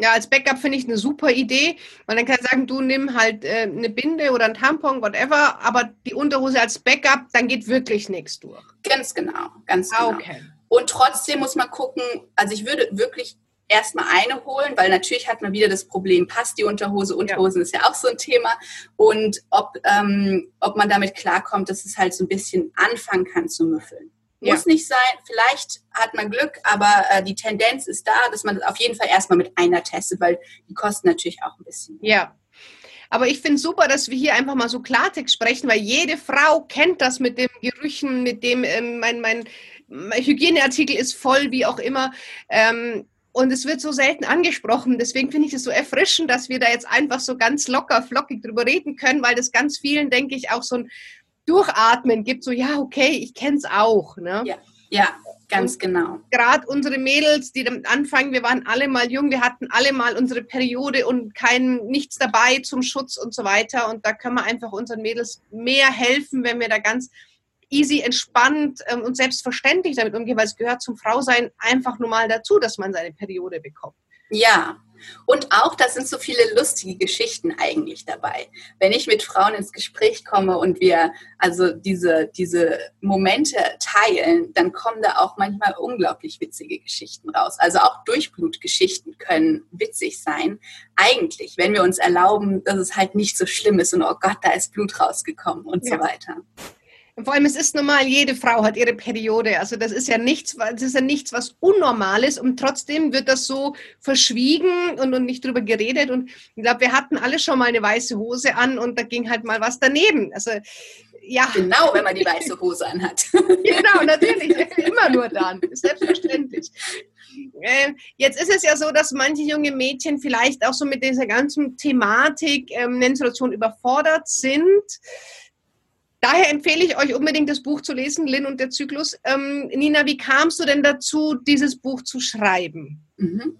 Ja, als Backup finde ich eine super Idee. Man dann kann sagen, du nimm halt äh, eine Binde oder ein Tampon, whatever, aber die Unterhose als Backup, dann geht wirklich nichts durch. Ganz genau, ganz ah, genau. okay. Und trotzdem muss man gucken, also ich würde wirklich erstmal eine holen, weil natürlich hat man wieder das Problem, passt die Unterhose, Unterhosen ja. ist ja auch so ein Thema. Und ob, ähm, ob man damit klarkommt, dass es halt so ein bisschen anfangen kann zu müffeln. Muss ja. nicht sein, vielleicht hat man Glück, aber äh, die Tendenz ist da, dass man auf jeden Fall erstmal mit einer testet, weil die kosten natürlich auch ein bisschen. Ja. Aber ich finde super, dass wir hier einfach mal so Klartext sprechen, weil jede Frau kennt das mit dem Gerüchen, mit dem, ähm, mein, mein, Hygieneartikel ist voll, wie auch immer. Ähm, und es wird so selten angesprochen. Deswegen finde ich es so erfrischend, dass wir da jetzt einfach so ganz locker, flockig drüber reden können, weil das ganz vielen, denke ich, auch so ein Durchatmen gibt, so ja, okay, ich kenne es auch. Ne? Ja, ja, ganz und genau. Gerade unsere Mädels, die damit anfangen, wir waren alle mal jung, wir hatten alle mal unsere Periode und kein nichts dabei zum Schutz und so weiter. Und da können wir einfach unseren Mädels mehr helfen, wenn wir da ganz easy, entspannt ähm, und selbstverständlich damit umgehen, weil es gehört zum Frausein einfach nur mal dazu, dass man seine Periode bekommt. Ja, und auch, da sind so viele lustige Geschichten eigentlich dabei. Wenn ich mit Frauen ins Gespräch komme und wir also diese, diese Momente teilen, dann kommen da auch manchmal unglaublich witzige Geschichten raus. Also auch Durchblutgeschichten können witzig sein. Eigentlich, wenn wir uns erlauben, dass es halt nicht so schlimm ist und oh Gott, da ist Blut rausgekommen und ja. so weiter. Vor allem, es ist normal, jede Frau hat ihre Periode. Also das ist ja nichts, das ist ja nichts, was Unnormales und trotzdem wird das so verschwiegen und, und nicht drüber geredet. Und ich glaube, wir hatten alle schon mal eine weiße Hose an und da ging halt mal was daneben. Also ja. Genau, wenn man die weiße Hose anhat. <laughs> genau, natürlich. Immer nur dann. Selbstverständlich. Ähm, jetzt ist es ja so, dass manche junge Mädchen vielleicht auch so mit dieser ganzen Thematik ähm, Menstruation überfordert sind. Daher empfehle ich euch unbedingt das Buch zu lesen, Lynn und der Zyklus. Ähm, Nina, wie kamst du denn dazu, dieses Buch zu schreiben? Mhm.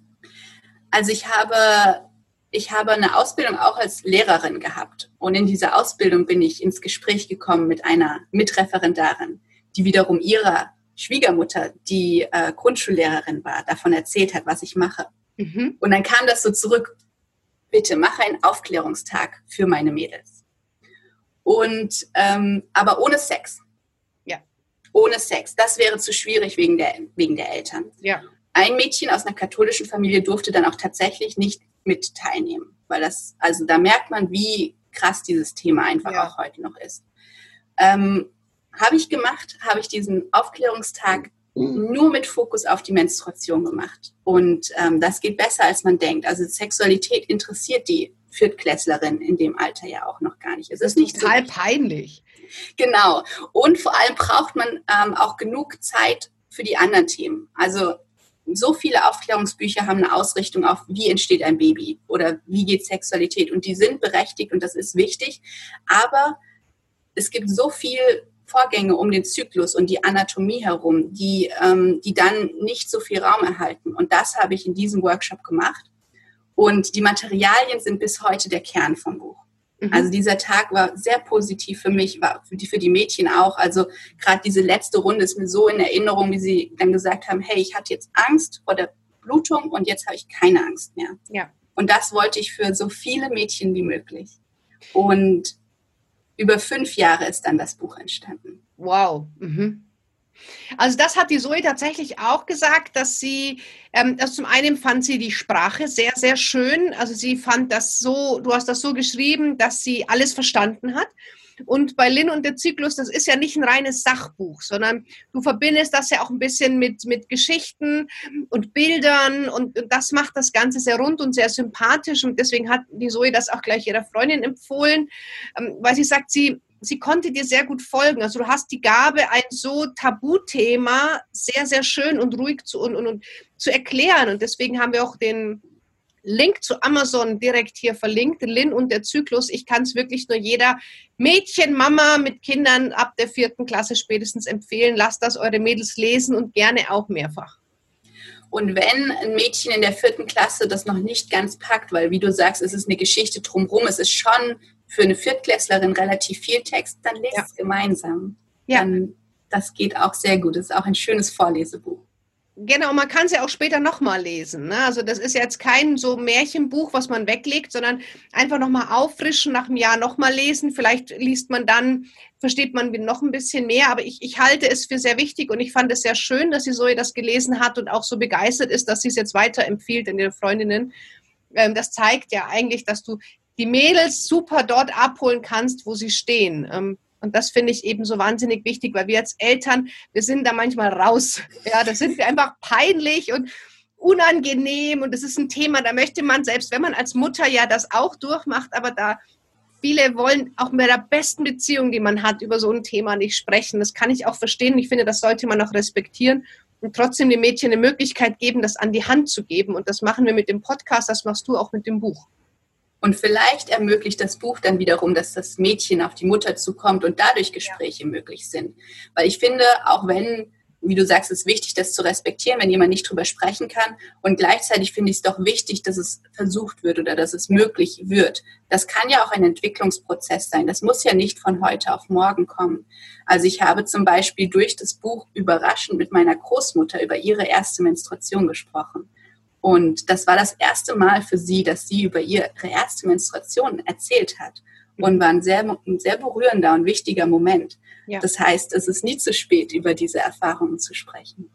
Also ich habe, ich habe eine Ausbildung auch als Lehrerin gehabt. Und in dieser Ausbildung bin ich ins Gespräch gekommen mit einer Mitreferendarin, die wiederum ihrer Schwiegermutter, die äh, Grundschullehrerin war, davon erzählt hat, was ich mache. Mhm. Und dann kam das so zurück, bitte mach einen Aufklärungstag für meine Mädels. Und ähm, aber ohne Sex. Ja. Ohne Sex. Das wäre zu schwierig wegen der, wegen der Eltern. Ja. Ein Mädchen aus einer katholischen Familie durfte dann auch tatsächlich nicht mit teilnehmen. Weil das, also da merkt man, wie krass dieses Thema einfach ja. auch heute noch ist. Ähm, habe ich gemacht, habe ich diesen Aufklärungstag nur mit Fokus auf die Menstruation gemacht. Und ähm, das geht besser, als man denkt. Also Sexualität interessiert die Viertklässlerin in dem Alter ja auch noch gar nicht. Es ist nicht total so peinlich. Genau. Und vor allem braucht man ähm, auch genug Zeit für die anderen Themen. Also so viele Aufklärungsbücher haben eine Ausrichtung auf, wie entsteht ein Baby oder wie geht Sexualität. Und die sind berechtigt und das ist wichtig. Aber es gibt so viel Vorgänge um den Zyklus und die Anatomie herum, die, ähm, die dann nicht so viel Raum erhalten. Und das habe ich in diesem Workshop gemacht. Und die Materialien sind bis heute der Kern vom Buch. Mhm. Also dieser Tag war sehr positiv für mich, war für die, für die Mädchen auch. Also gerade diese letzte Runde ist mir so in Erinnerung, wie sie dann gesagt haben, hey, ich hatte jetzt Angst vor der Blutung und jetzt habe ich keine Angst mehr. Ja. Und das wollte ich für so viele Mädchen wie möglich. Und über fünf Jahre ist dann das Buch entstanden. Wow. Mhm. Also das hat die Zoe tatsächlich auch gesagt, dass sie, ähm, also zum einen fand sie die Sprache sehr, sehr schön. Also sie fand das so, du hast das so geschrieben, dass sie alles verstanden hat. Und bei Lin und der Zyklus, das ist ja nicht ein reines Sachbuch, sondern du verbindest das ja auch ein bisschen mit, mit Geschichten und Bildern und, und das macht das Ganze sehr rund und sehr sympathisch. Und deswegen hat die Zoe das auch gleich ihrer Freundin empfohlen, ähm, weil sie sagt, sie, sie konnte dir sehr gut folgen. Also du hast die Gabe, ein so Tabuthema sehr, sehr schön und ruhig zu, und, und, und zu erklären. Und deswegen haben wir auch den Link zu Amazon direkt hier verlinkt, Lin und der Zyklus. Ich kann es wirklich nur jeder Mädchen, Mama mit Kindern ab der vierten Klasse spätestens empfehlen. Lasst das eure Mädels lesen und gerne auch mehrfach. Und wenn ein Mädchen in der vierten Klasse das noch nicht ganz packt, weil wie du sagst, es ist eine Geschichte drumherum, es ist schon für eine Viertklässlerin relativ viel Text, dann lest ja. es gemeinsam. Ja. Dann, das geht auch sehr gut. Es ist auch ein schönes Vorlesebuch. Genau, man kann es ja auch später nochmal lesen. Ne? Also das ist jetzt kein so Märchenbuch, was man weglegt, sondern einfach nochmal auffrischen, nach einem Jahr nochmal lesen. Vielleicht liest man dann, versteht man noch ein bisschen mehr. Aber ich, ich halte es für sehr wichtig und ich fand es sehr schön, dass sie Zoe das gelesen hat und auch so begeistert ist, dass sie es jetzt weiterempfiehlt in ihre Freundinnen. Ähm, das zeigt ja eigentlich, dass du die Mädels super dort abholen kannst, wo sie stehen. Und das finde ich eben so wahnsinnig wichtig, weil wir als Eltern, wir sind da manchmal raus. Ja, da sind wir einfach peinlich und unangenehm und das ist ein Thema, da möchte man, selbst wenn man als Mutter ja das auch durchmacht, aber da viele wollen auch mit der besten Beziehung, die man hat, über so ein Thema nicht sprechen. Das kann ich auch verstehen. Ich finde, das sollte man auch respektieren und trotzdem den Mädchen eine Möglichkeit geben, das an die Hand zu geben. Und das machen wir mit dem Podcast, das machst du auch mit dem Buch. Und vielleicht ermöglicht das Buch dann wiederum, dass das Mädchen auf die Mutter zukommt und dadurch Gespräche ja. möglich sind. Weil ich finde, auch wenn, wie du sagst, es ist wichtig, das zu respektieren, wenn jemand nicht drüber sprechen kann. Und gleichzeitig finde ich es doch wichtig, dass es versucht wird oder dass es möglich wird. Das kann ja auch ein Entwicklungsprozess sein. Das muss ja nicht von heute auf morgen kommen. Also ich habe zum Beispiel durch das Buch überraschend mit meiner Großmutter über ihre erste Menstruation gesprochen. Und das war das erste Mal für sie, dass sie über ihre erste Menstruation erzählt hat. Und war ein sehr, ein sehr berührender und wichtiger Moment. Ja. Das heißt, es ist nie zu spät, über diese Erfahrungen zu sprechen.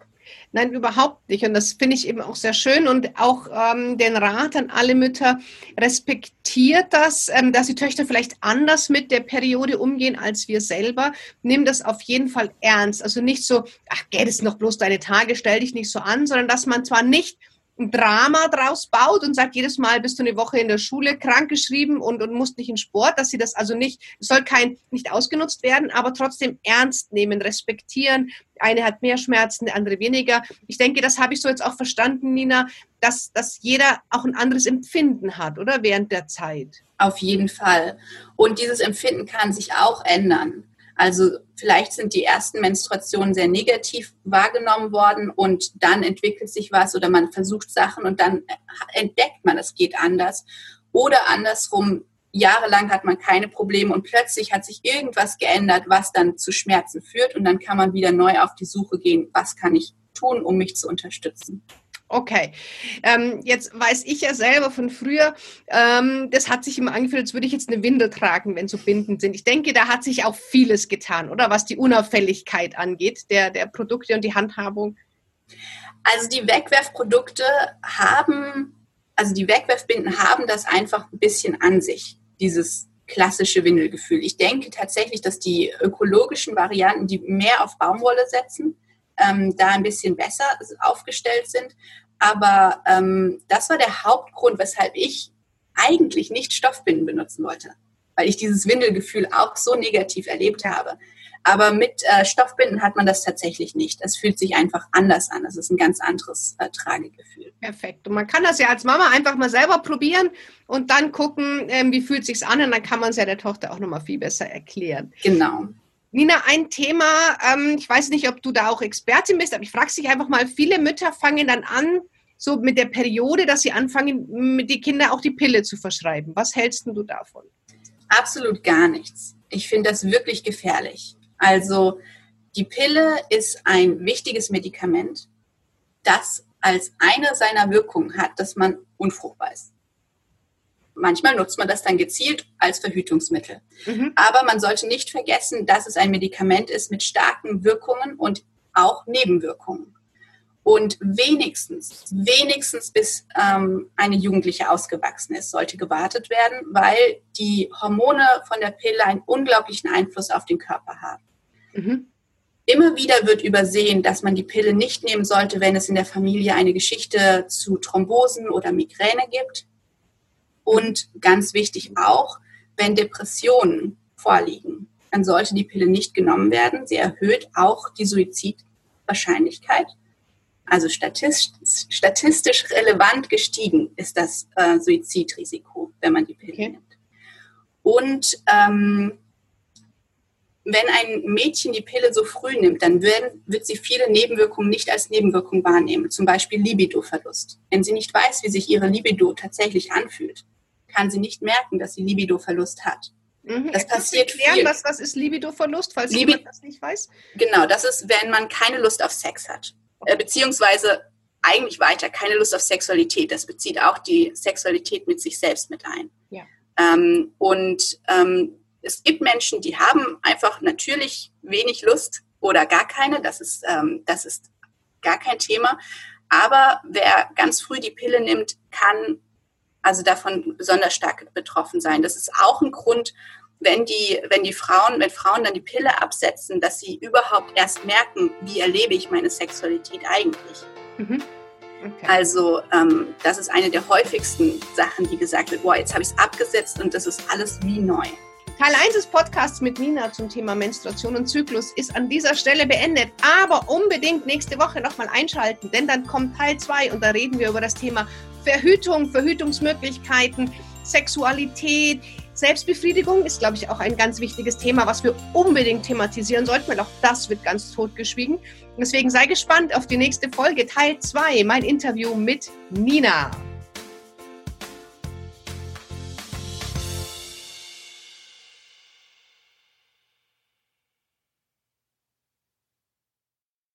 Nein, überhaupt nicht. Und das finde ich eben auch sehr schön. Und auch ähm, den Rat an alle Mütter, respektiert das, ähm, dass die Töchter vielleicht anders mit der Periode umgehen als wir selber. Nimm das auf jeden Fall ernst. Also nicht so, ach, geht es noch bloß deine Tage, stell dich nicht so an, sondern dass man zwar nicht ein Drama draus baut und sagt, jedes Mal bist du eine Woche in der Schule krankgeschrieben und, und musst nicht in Sport, dass sie das also nicht, soll kein, nicht ausgenutzt werden, aber trotzdem ernst nehmen, respektieren. Eine hat mehr Schmerzen, die andere weniger. Ich denke, das habe ich so jetzt auch verstanden, Nina, dass, dass jeder auch ein anderes Empfinden hat, oder? Während der Zeit. Auf jeden Fall. Und dieses Empfinden kann sich auch ändern. Also vielleicht sind die ersten Menstruationen sehr negativ wahrgenommen worden und dann entwickelt sich was oder man versucht Sachen und dann entdeckt man, es geht anders. Oder andersrum, jahrelang hat man keine Probleme und plötzlich hat sich irgendwas geändert, was dann zu Schmerzen führt und dann kann man wieder neu auf die Suche gehen, was kann ich tun, um mich zu unterstützen. Okay, ähm, jetzt weiß ich ja selber von früher, ähm, das hat sich immer angefühlt, als würde ich jetzt eine Windel tragen, wenn so Binden sind. Ich denke, da hat sich auch vieles getan, oder was die Unauffälligkeit angeht, der, der Produkte und die Handhabung. Also die Wegwerfprodukte haben, also die Wegwerfbinden haben das einfach ein bisschen an sich, dieses klassische Windelgefühl. Ich denke tatsächlich, dass die ökologischen Varianten, die mehr auf Baumwolle setzen, ähm, da ein bisschen besser aufgestellt sind. Aber ähm, das war der Hauptgrund, weshalb ich eigentlich nicht Stoffbinden benutzen wollte, weil ich dieses Windelgefühl auch so negativ erlebt habe. Aber mit äh, Stoffbinden hat man das tatsächlich nicht. Es fühlt sich einfach anders an. Es ist ein ganz anderes äh, Tragegefühl. Perfekt. Und man kann das ja als Mama einfach mal selber probieren und dann gucken, ähm, wie fühlt sich's an. Und dann kann man es ja der Tochter auch nochmal viel besser erklären. Genau. Nina, ein Thema, ähm, ich weiß nicht, ob du da auch Expertin bist, aber ich frage dich einfach mal, viele Mütter fangen dann an, so mit der Periode, dass sie anfangen, mit die Kinder auch die Pille zu verschreiben. Was hältst du davon? Absolut gar nichts. Ich finde das wirklich gefährlich. Also die Pille ist ein wichtiges Medikament, das als eine seiner Wirkungen hat, dass man unfruchtbar ist. Manchmal nutzt man das dann gezielt als Verhütungsmittel. Mhm. Aber man sollte nicht vergessen, dass es ein Medikament ist mit starken Wirkungen und auch Nebenwirkungen. Und wenigstens, wenigstens bis ähm, eine Jugendliche ausgewachsen ist, sollte gewartet werden, weil die Hormone von der Pille einen unglaublichen Einfluss auf den Körper haben. Mhm. Immer wieder wird übersehen, dass man die Pille nicht nehmen sollte, wenn es in der Familie eine Geschichte zu Thrombosen oder Migräne gibt. Und ganz wichtig auch, wenn Depressionen vorliegen, dann sollte die Pille nicht genommen werden. Sie erhöht auch die Suizidwahrscheinlichkeit. Also statistisch, statistisch relevant gestiegen ist das äh, Suizidrisiko, wenn man die Pille okay. nimmt. Und ähm, wenn ein Mädchen die Pille so früh nimmt, dann werden, wird sie viele Nebenwirkungen nicht als Nebenwirkung wahrnehmen, zum Beispiel Libidoverlust. Wenn sie nicht weiß, wie sich ihre Libido tatsächlich anfühlt, kann sie nicht merken, dass sie Libidoverlust hat. Mhm. Das passiert erklären, viel. Was, was ist Libidoverlust, falls Libi jemand das nicht weiß? Genau, das ist, wenn man keine Lust auf Sex hat. Äh, beziehungsweise eigentlich weiter, keine Lust auf Sexualität. Das bezieht auch die Sexualität mit sich selbst mit ein. Ja. Ähm, und ähm, es gibt Menschen, die haben einfach natürlich wenig Lust oder gar keine. Das ist, ähm, das ist gar kein Thema. Aber wer ganz früh die Pille nimmt, kann also davon besonders stark betroffen sein. Das ist auch ein Grund, wenn die, wenn die Frauen, wenn Frauen dann die Pille absetzen, dass sie überhaupt erst merken, wie erlebe ich meine Sexualität eigentlich. Mhm. Okay. Also ähm, das ist eine der häufigsten Sachen, die gesagt wird, boah, jetzt habe ich es abgesetzt und das ist alles wie neu. Teil 1 des Podcasts mit Nina zum Thema Menstruation und Zyklus ist an dieser Stelle beendet. Aber unbedingt nächste Woche nochmal einschalten, denn dann kommt Teil 2 und da reden wir über das Thema Verhütung, Verhütungsmöglichkeiten, Sexualität, Selbstbefriedigung ist, glaube ich, auch ein ganz wichtiges Thema, was wir unbedingt thematisieren sollten, weil auch das wird ganz totgeschwiegen. Deswegen sei gespannt auf die nächste Folge, Teil 2, mein Interview mit Nina.